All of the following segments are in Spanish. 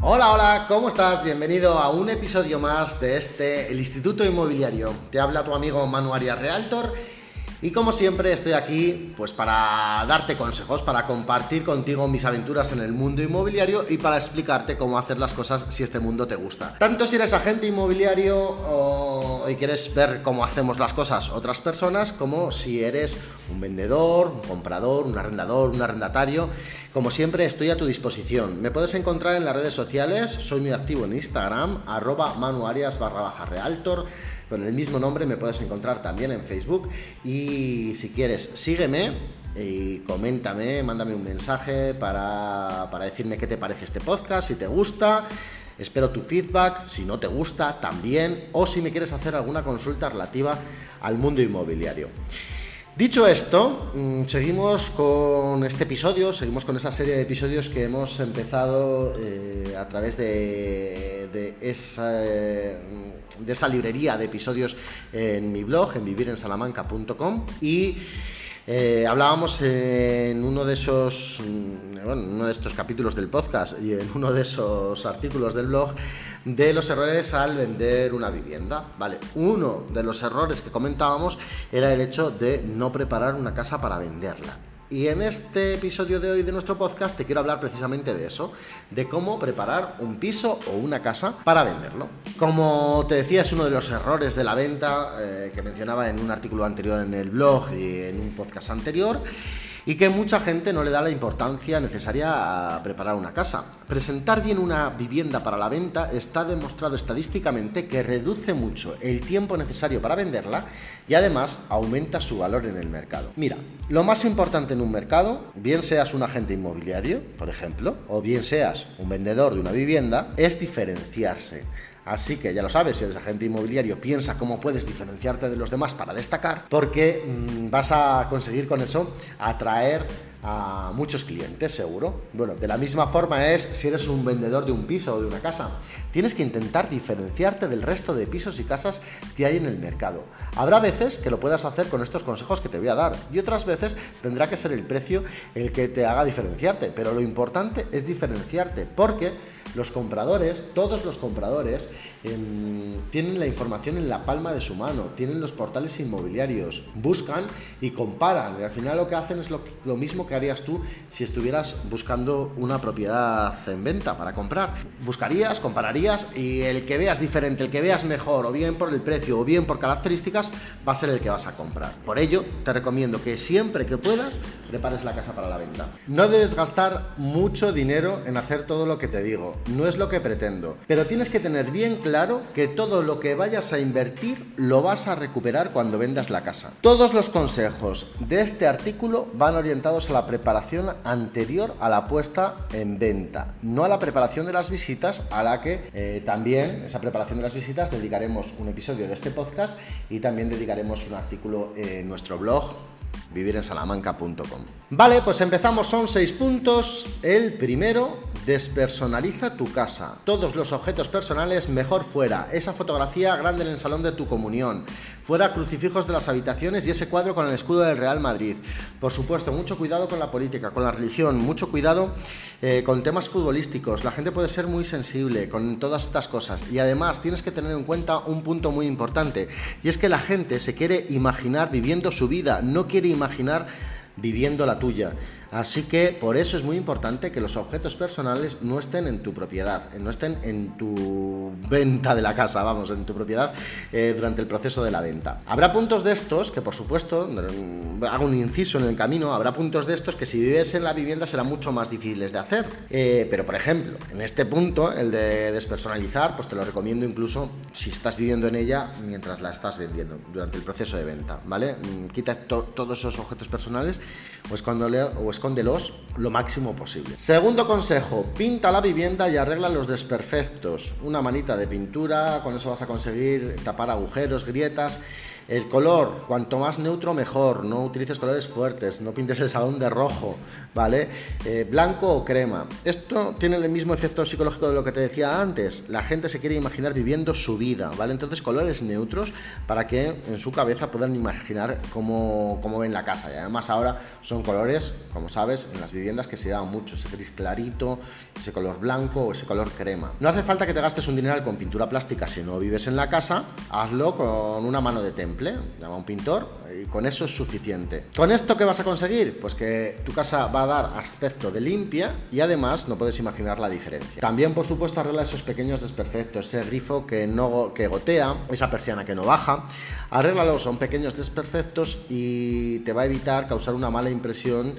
Hola, hola, ¿cómo estás? Bienvenido a un episodio más de este, el Instituto Inmobiliario. Te habla tu amigo Manu Arias Realtor y como siempre estoy aquí pues para darte consejos, para compartir contigo mis aventuras en el mundo inmobiliario y para explicarte cómo hacer las cosas si este mundo te gusta. Tanto si eres agente inmobiliario o, y quieres ver cómo hacemos las cosas otras personas, como si eres un vendedor, un comprador, un arrendador, un arrendatario. Como siempre estoy a tu disposición. Me puedes encontrar en las redes sociales, soy muy activo en Instagram, arroba manuarias barra baja realtor con el mismo nombre me puedes encontrar también en Facebook y si quieres sígueme y coméntame, mándame un mensaje para, para decirme qué te parece este podcast, si te gusta. Espero tu feedback, si no te gusta también, o si me quieres hacer alguna consulta relativa al mundo inmobiliario. Dicho esto, mm, seguimos con este episodio, seguimos con esa serie de episodios que hemos empezado eh, a través de, esa, de esa librería de episodios en mi blog, en vivirensalamanca.com y eh, hablábamos en uno de esos, mm, bueno, uno de estos capítulos del podcast y en uno de esos artículos del blog de los errores al vender una vivienda. Vale, uno de los errores que comentábamos era el hecho de no preparar una casa para venderla. Y en este episodio de hoy de nuestro podcast te quiero hablar precisamente de eso, de cómo preparar un piso o una casa para venderlo. Como te decía, es uno de los errores de la venta eh, que mencionaba en un artículo anterior en el blog y en un podcast anterior y que mucha gente no le da la importancia necesaria a preparar una casa. Presentar bien una vivienda para la venta está demostrado estadísticamente que reduce mucho el tiempo necesario para venderla y además aumenta su valor en el mercado. Mira, lo más importante en un mercado, bien seas un agente inmobiliario, por ejemplo, o bien seas un vendedor de una vivienda, es diferenciarse. Así que ya lo sabes, si eres agente inmobiliario, piensa cómo puedes diferenciarte de los demás para destacar, porque mm, vas a conseguir con eso atraer a muchos clientes, seguro. Bueno, de la misma forma es si eres un vendedor de un piso o de una casa. Tienes que intentar diferenciarte del resto de pisos y casas que hay en el mercado. Habrá veces que lo puedas hacer con estos consejos que te voy a dar y otras veces tendrá que ser el precio el que te haga diferenciarte. Pero lo importante es diferenciarte porque los compradores, todos los compradores, em, tienen la información en la palma de su mano, tienen los portales inmobiliarios, buscan y comparan. Y al final lo que hacen es lo, lo mismo que harías tú si estuvieras buscando una propiedad en venta para comprar. Buscarías, compararías y el que veas diferente, el que veas mejor, o bien por el precio o bien por características, va a ser el que vas a comprar. Por ello, te recomiendo que siempre que puedas, prepares la casa para la venta. No debes gastar mucho dinero en hacer todo lo que te digo, no es lo que pretendo, pero tienes que tener bien claro que todo lo que vayas a invertir lo vas a recuperar cuando vendas la casa. Todos los consejos de este artículo van orientados a la preparación anterior a la puesta en venta, no a la preparación de las visitas, a la que eh, también, esa preparación de las visitas, dedicaremos un episodio de este podcast y también dedicaremos un artículo en nuestro blog vivirensalamanca.com. Vale, pues empezamos, son seis puntos. El primero, despersonaliza tu casa. Todos los objetos personales mejor fuera. Esa fotografía grande en el salón de tu comunión. Fuera crucifijos de las habitaciones y ese cuadro con el escudo del Real Madrid. Por supuesto, mucho cuidado con la política, con la religión, mucho cuidado eh, con temas futbolísticos. La gente puede ser muy sensible con todas estas cosas. Y además tienes que tener en cuenta un punto muy importante. Y es que la gente se quiere imaginar viviendo su vida, no quiere imaginar viviendo la tuya. Así que por eso es muy importante que los objetos personales no estén en tu propiedad, no estén en tu venta de la casa, vamos, en tu propiedad eh, durante el proceso de la venta. Habrá puntos de estos que, por supuesto, mm, hago un inciso en el camino, habrá puntos de estos que si vives en la vivienda serán mucho más difíciles de hacer. Eh, pero, por ejemplo, en este punto, el de despersonalizar, pues te lo recomiendo incluso si estás viviendo en ella mientras la estás vendiendo, durante el proceso de venta, ¿vale? Mm, quita todos esos objetos personales pues cuando le, o escóndelos lo máximo posible. Segundo consejo, pinta la vivienda y arregla los desperfectos. Una manita de pintura, con eso vas a conseguir tapar agujeros, grietas El color, cuanto más neutro mejor, no utilices colores fuertes, no pintes el salón de rojo, ¿vale? Eh, blanco o crema. Esto tiene el mismo efecto psicológico de lo que te decía antes. La gente se quiere imaginar viviendo su vida, ¿vale? Entonces colores neutros para que en su cabeza puedan imaginar cómo, cómo ven la casa. Y además ahora son colores, como sabes, en las viviendas que se dan mucho, ese gris clarito, ese color blanco o ese color crema. No hace falta que te gastes un dineral con pintura plástica si no vives en la casa, hazlo con una mano de temple llama a un pintor y con eso es suficiente. ¿Con esto qué vas a conseguir? Pues que tu casa va a dar aspecto de limpia y además no puedes imaginar la diferencia. También, por supuesto, arregla esos pequeños desperfectos, ese grifo que, no, que gotea, esa persiana que no baja. Arréglalo, son pequeños desperfectos y te va a evitar causar una mala impresión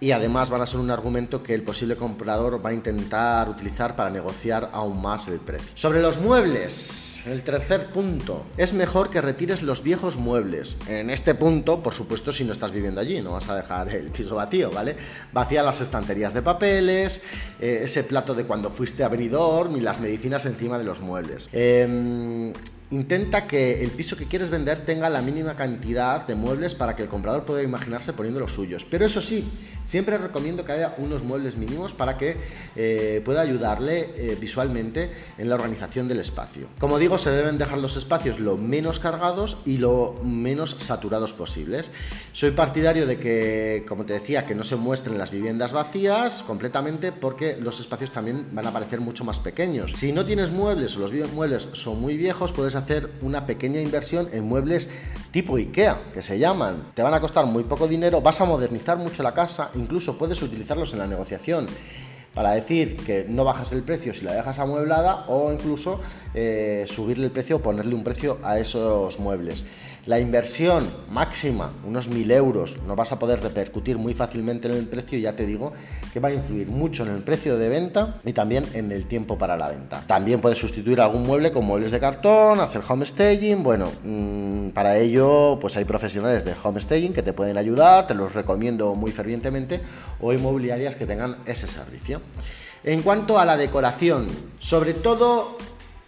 y además van a ser un argumento que el posible comprador va a intentar utilizar para negociar aún más el precio. Sobre los muebles, el tercer punto, es mejor que retires los viejos muebles. En este punto, por supuesto, si no estás viviendo allí, no vas a dejar el piso vacío, ¿vale? Vacía las estanterías de papeles, eh, ese plato de cuando fuiste a Benidorm y las medicinas encima de los muebles. Eh, Intenta que el piso que quieres vender tenga la mínima cantidad de muebles para que el comprador pueda imaginarse poniendo los suyos. Pero eso sí, siempre recomiendo que haya unos muebles mínimos para que eh, pueda ayudarle eh, visualmente en la organización del espacio. Como digo, se deben dejar los espacios lo menos cargados y lo menos saturados posibles. Soy partidario de que, como te decía, que no se muestren las viviendas vacías completamente porque los espacios también van a parecer mucho más pequeños. Si no tienes muebles o los muebles son muy viejos, puedes hacer una pequeña inversión en muebles tipo IKEA, que se llaman. Te van a costar muy poco dinero, vas a modernizar mucho la casa, incluso puedes utilizarlos en la negociación para decir que no bajas el precio si la dejas amueblada o incluso eh, subirle el precio o ponerle un precio a esos muebles. La inversión máxima, unos 1.000 euros, no vas a poder repercutir muy fácilmente en el precio ya te digo que va a influir mucho en el precio de venta y también en el tiempo para la venta. También puedes sustituir algún mueble con muebles de cartón, hacer home staging, bueno, mm, para ello pues hay profesionales de home staging que te pueden ayudar, te los recomiendo muy fervientemente, o inmobiliarias que tengan ese servicio. En cuanto a la decoración, sobre todo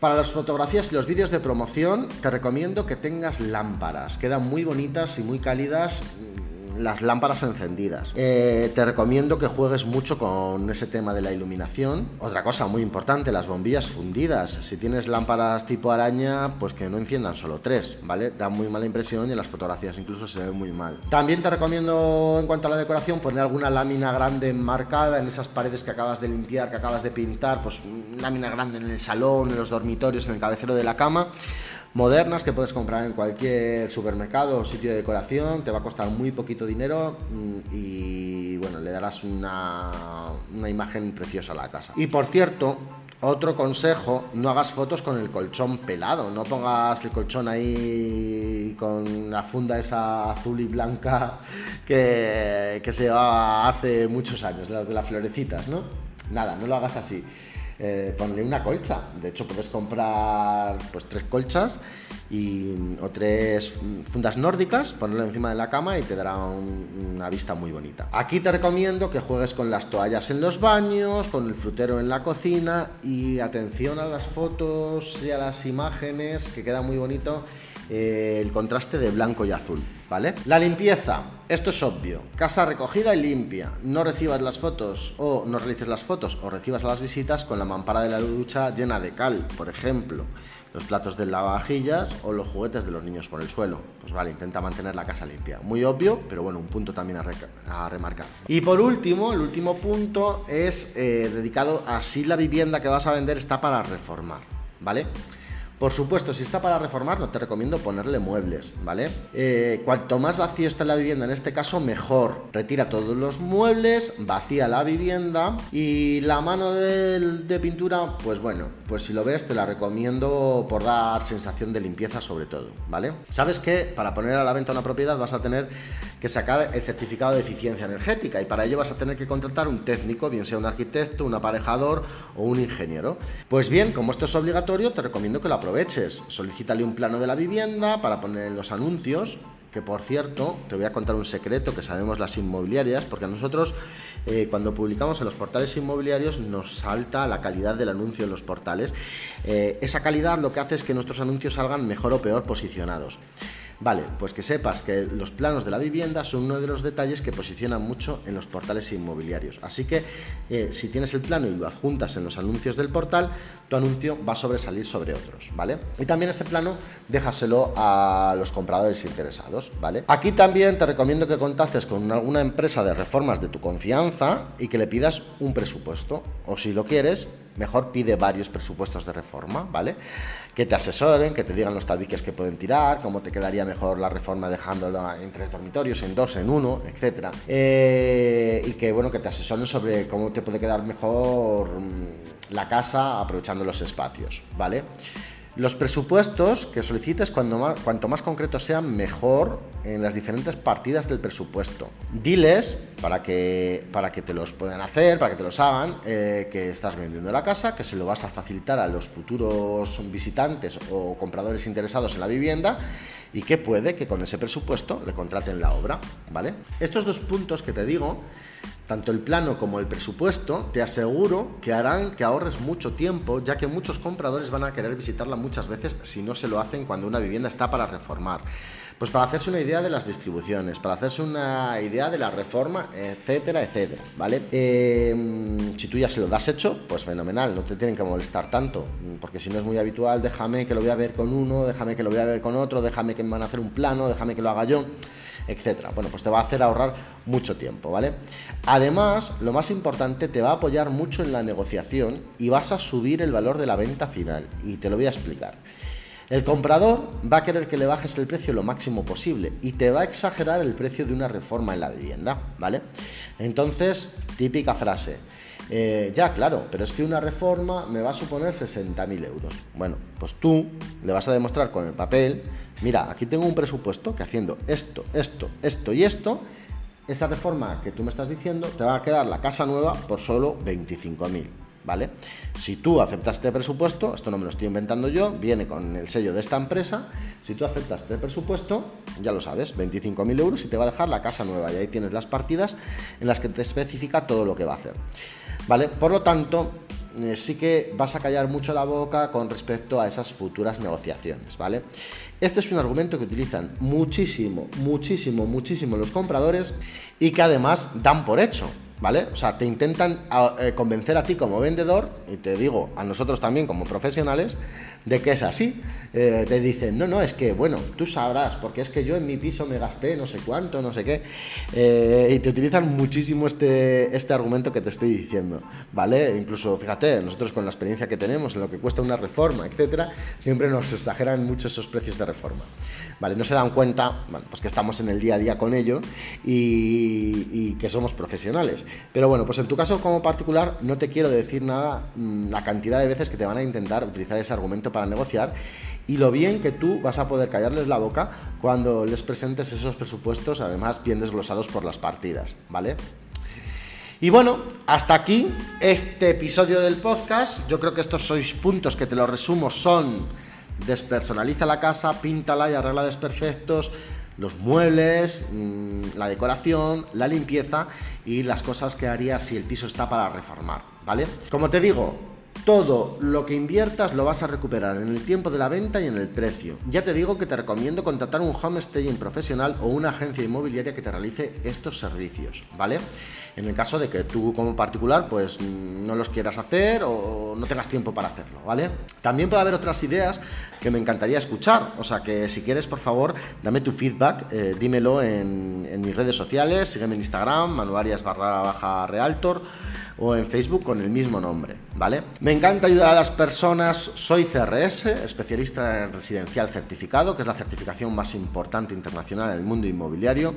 para las fotografías y los vídeos de promoción te recomiendo que tengas lámparas. Quedan muy bonitas y muy cálidas las lámparas encendidas. Eh, te recomiendo que juegues mucho con ese tema de la iluminación. Otra cosa muy importante, las bombillas fundidas. Si tienes lámparas tipo araña, pues que no enciendan solo tres, ¿vale? Da muy mala impresión y en las fotografías incluso se ve muy mal. También te recomiendo en cuanto a la decoración poner alguna lámina grande marcada en esas paredes que acabas de limpiar, que acabas de pintar, pues lámina grande en el salón, en los dormitorios, en el cabecero de la cama modernas que puedes comprar en cualquier supermercado o sitio de decoración, te va a costar muy poquito dinero mm, y bueno, le darás una, una imagen preciosa a la casa. Y por cierto, otro consejo, no hagas fotos con el colchón pelado, no pongas el colchón ahí con la funda esa azul y blanca que, que se llevaba hace muchos años, las de las florecitas, ¿no? Nada, no lo hagas así eh, ponle una colcha. De hecho, puedes comprar pues tres colchas y, o tres fundas nórdicas, ponerlo encima de la cama y te dará una vista muy bonita. Aquí te recomiendo que juegues con las toallas en los baños, con el frutero en la cocina y atención a las fotos y a las imágenes, que queda muy bonito eh, el contraste de blanco y azul, ¿vale? La limpieza, esto es obvio, casa recogida y limpia, no recibas las fotos o no realices las fotos o recibas las visitas con la mampara de la ducha llena de cal, por ejemplo, los platos de lavavajillas o los juguetes de los niños por el suelo. Pues vale, intenta mantener la casa limpia. Muy obvio, pero bueno, un punto también a, remarcar. Y por último, el último punto es eh, dedicado a si la vivienda que vas a vender está para reformar, ¿vale? Por supuesto, si está para reformar, no te recomiendo ponerle muebles, ¿vale? Eh, cuanto más vacío está la vivienda, en este caso, mejor. Retira todos los muebles, vacía la vivienda y la mano de, pintura, pues bueno, pues si lo ves, te la recomiendo por dar sensación de limpieza sobre todo, ¿vale? Sabes que para poner a la venta una propiedad vas a tener que sacar el certificado de eficiencia energética y para ello vas a tener que contratar un técnico, bien sea un arquitecto, un aparejador o un ingeniero. Pues bien, como esto es obligatorio, te recomiendo que lo aproveches. Solicítale un plano de la vivienda para poner en los anuncios, que por cierto, te voy a contar un secreto que sabemos las inmobiliarias, porque a nosotros eh, cuando publicamos en los portales inmobiliarios nos salta la calidad del anuncio en los portales. Eh, esa calidad lo que hace es que nuestros anuncios salgan mejor o peor posicionados. Vale, pues que sepas que los planos de la vivienda son uno de los detalles que posicionan mucho en los portales inmobiliarios. Así que eh, si tienes el plano y lo adjuntas en los anuncios del portal, tu anuncio va a sobresalir sobre otros, ¿vale? Y también ese plano déjaselo a los compradores interesados, ¿vale? Aquí también te recomiendo que contactes con alguna empresa de reformas de tu confianza y que le pidas un presupuesto. O si lo quieres, mejor pide varios presupuestos de reforma, ¿vale? Que te asesoren, que te digan los tabiques que pueden tirar, cómo te quedaría mejor la reforma dejándolo en tres dormitorios, en dos, en uno, etcétera. Eh, y que, bueno, que te asesoren sobre cómo te puede quedar mejor mm, la casa aprovechando los espacios, ¿vale? Los presupuestos que solicites, cuanto más, cuanto más concretos sean, mejor en las diferentes partidas del presupuesto. Diles, para que, para que te los puedan hacer, para que te los hagan, eh, que estás vendiendo la casa, que se lo vas a facilitar a los futuros visitantes o compradores interesados en la vivienda y que puede que con ese presupuesto le contraten la obra, ¿vale? Estos dos puntos que te digo tanto el plano como el presupuesto, te aseguro que harán que ahorres mucho tiempo, ya que muchos compradores van a querer visitarla muchas veces si no se lo hacen cuando una vivienda está para reformar. Pues para hacerse una idea de las distribuciones, para hacerse una idea de la reforma, etcétera, etcétera, ¿vale? Eh, si tú ya se lo das hecho, pues fenomenal, no te tienen que molestar tanto, porque si no es muy habitual, déjame que lo voy a ver con uno, déjame que lo voy a ver con otro, déjame que me van a hacer un plano, déjame que lo haga yo etcétera. Bueno, pues te va a hacer ahorrar mucho tiempo, ¿vale? Además, lo más importante, te va a apoyar mucho en la negociación y vas a subir el valor de la venta final. Y te lo voy a explicar. El comprador va a querer que le bajes el precio lo máximo posible y te va a exagerar el precio de una reforma en la vivienda, ¿vale? Entonces, típica frase. Eh, ya, claro, pero es que una reforma me va a suponer 60.000 euros. Bueno, pues tú le vas a demostrar con el papel, mira, aquí tengo un presupuesto que haciendo esto, esto, esto y esto, esa reforma que tú me estás diciendo te va a quedar la casa nueva por solo 25.000. ¿Vale? Si tú aceptas este presupuesto, esto no me lo estoy inventando yo, viene con el sello de esta empresa, si tú aceptas este presupuesto, ya lo sabes, 25.000 euros y te va a dejar la casa nueva y ahí tienes las partidas en las que te especifica todo lo que va a hacer. Por lo tanto, eh, sí que vas a callar mucho la boca con respecto a esas futuras negociaciones, ¿vale? Este es un argumento que utilizan muchísimo, muchísimo, muchísimo los compradores y que además dan por hecho. ¿Vale? O sea, te intentan eh, convencer a ti como vendedor, y te digo a nosotros también como profesionales, de que es así. Eh, te dicen, no, no, es que, bueno, tú sabrás, porque es que yo en mi piso me gasté no sé cuánto, no sé qué, eh, y te utilizan muchísimo este, este argumento que te estoy diciendo, ¿vale? Incluso, fíjate, nosotros con la experiencia que tenemos en lo que cuesta una reforma, etcétera, siempre nos exageran mucho esos precios de reforma, ¿vale? No se dan cuenta, bueno, pues que estamos en el día a día con ello y, y que somos profesionales. Pero bueno, pues en tu caso como particular no te quiero decir nada mm, la cantidad de veces que te van a intentar utilizar ese argumento para negociar y lo bien que tú vas a poder callarles la boca cuando les presentes esos presupuestos, además bien desglosados por las partidas, ¿vale? Y bueno, hasta aquí este episodio del podcast. Yo creo que estos seis puntos que te los resumo son despersonaliza la casa, píntala y arregla desperfectos, los muebles, mm, la decoración, la limpieza y las cosas que harías si el piso está para reformar, ¿vale? Como te digo, todo lo que inviertas lo vas a recuperar en el tiempo de la venta y en el precio. Ya te digo que te recomiendo contratar un home staging profesional o una agencia inmobiliaria que te realice estos servicios, ¿vale? en el caso de que tú como particular pues no los quieras hacer o no tengas tiempo para hacerlo, ¿vale? También puede haber otras ideas que me encantaría escuchar, o sea que si quieres por favor dame tu feedback, eh, dímelo en, en, mis redes sociales, sígueme en Instagram, manuarias barra baja realtor o en Facebook con el mismo nombre, ¿vale? Me encanta ayudar a las personas, soy CRS, especialista en residencial certificado, que es la certificación más importante internacional en el mundo inmobiliario.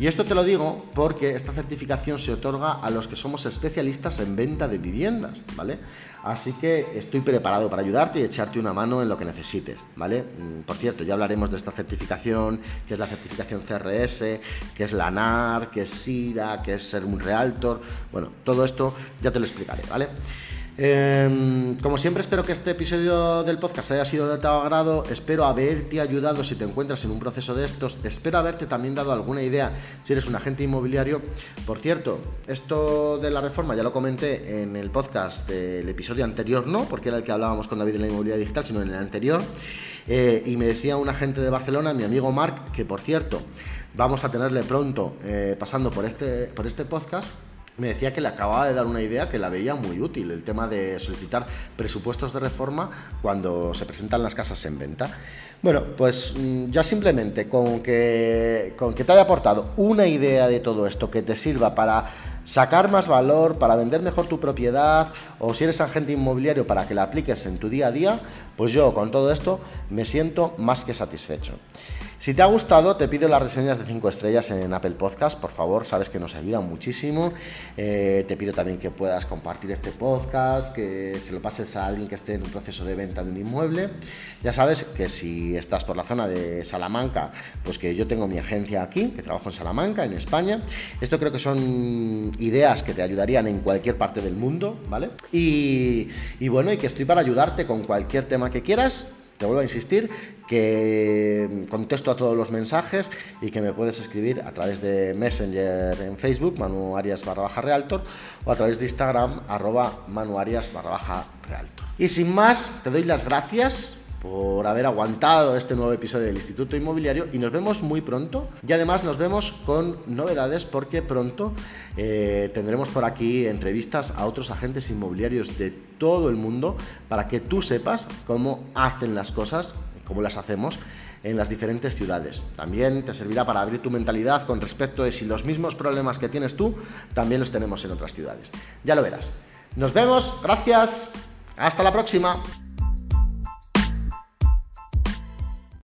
Y esto te lo digo porque esta certificación se otorga a los que somos especialistas en venta de viviendas, ¿vale? Así que estoy preparado para ayudarte y echarte una mano en lo que necesites, ¿vale? Mm, por cierto, ya hablaremos de esta certificación, que es la certificación CRS, que es la NAR, que es SIRA, que es ser un realtor. Bueno, todo esto ya te lo explicaré, ¿vale? Em, como siempre espero que este episodio del podcast haya sido de tu agrado, espero haberte ayudado si te encuentras en un proceso de estos, espero haberte también dado alguna idea si eres un agente inmobiliario. Por cierto, esto de la reforma ya lo comenté en el podcast del episodio anterior, no, porque era el que hablábamos con David de la inmobiliaria digital, sino en el anterior. Eh, y me decía un agente de Barcelona, mi amigo Marc, que por cierto, vamos a tenerle pronto eh, pasando por este, por este podcast me decía que le acababa de dar una idea que la veía muy útil, el tema de solicitar presupuestos de reforma cuando se presentan las casas en venta. Bueno, pues mm, ya simplemente con que, con que te haya aportado una idea de todo esto que te sirva para sacar más valor, para vender mejor tu propiedad o si eres agente inmobiliario para que la apliques en tu día a día, pues yo con todo esto me siento más que satisfecho. Si te ha gustado, te pido las reseñas de 5 estrellas en Apple Podcast, por favor, sabes que nos ayuda muchísimo. Eh, te pido también que puedas compartir este podcast, que se lo pases a alguien que esté en un proceso de venta de un inmueble. Ya sabes que si estás por la zona de Salamanca, pues que yo tengo mi agencia aquí, que trabajo en Salamanca, en España. Esto creo que son ideas que te ayudarían en cualquier parte del mundo, ¿vale? Y, y bueno, y que estoy para ayudarte con cualquier tema que quieras te vuelvo a insistir que contesto a todos los mensajes y que me puedes escribir a través de Messenger en Facebook, Manu Arias barra baja Realtor, o a través de Instagram, arroba Manu Arias barra baja Realtor. Y sin más, te doy las gracias por haber aguantado este nuevo episodio del Instituto Inmobiliario y nos vemos muy pronto. Y además nos vemos con novedades porque pronto eh, tendremos por aquí entrevistas a otros agentes inmobiliarios de todo el mundo para que tú sepas cómo hacen las cosas, cómo las hacemos en las diferentes ciudades. También te servirá para abrir tu mentalidad con respecto a si los mismos problemas que tienes tú también los tenemos en otras ciudades. Ya lo verás. Nos vemos, gracias, hasta la próxima.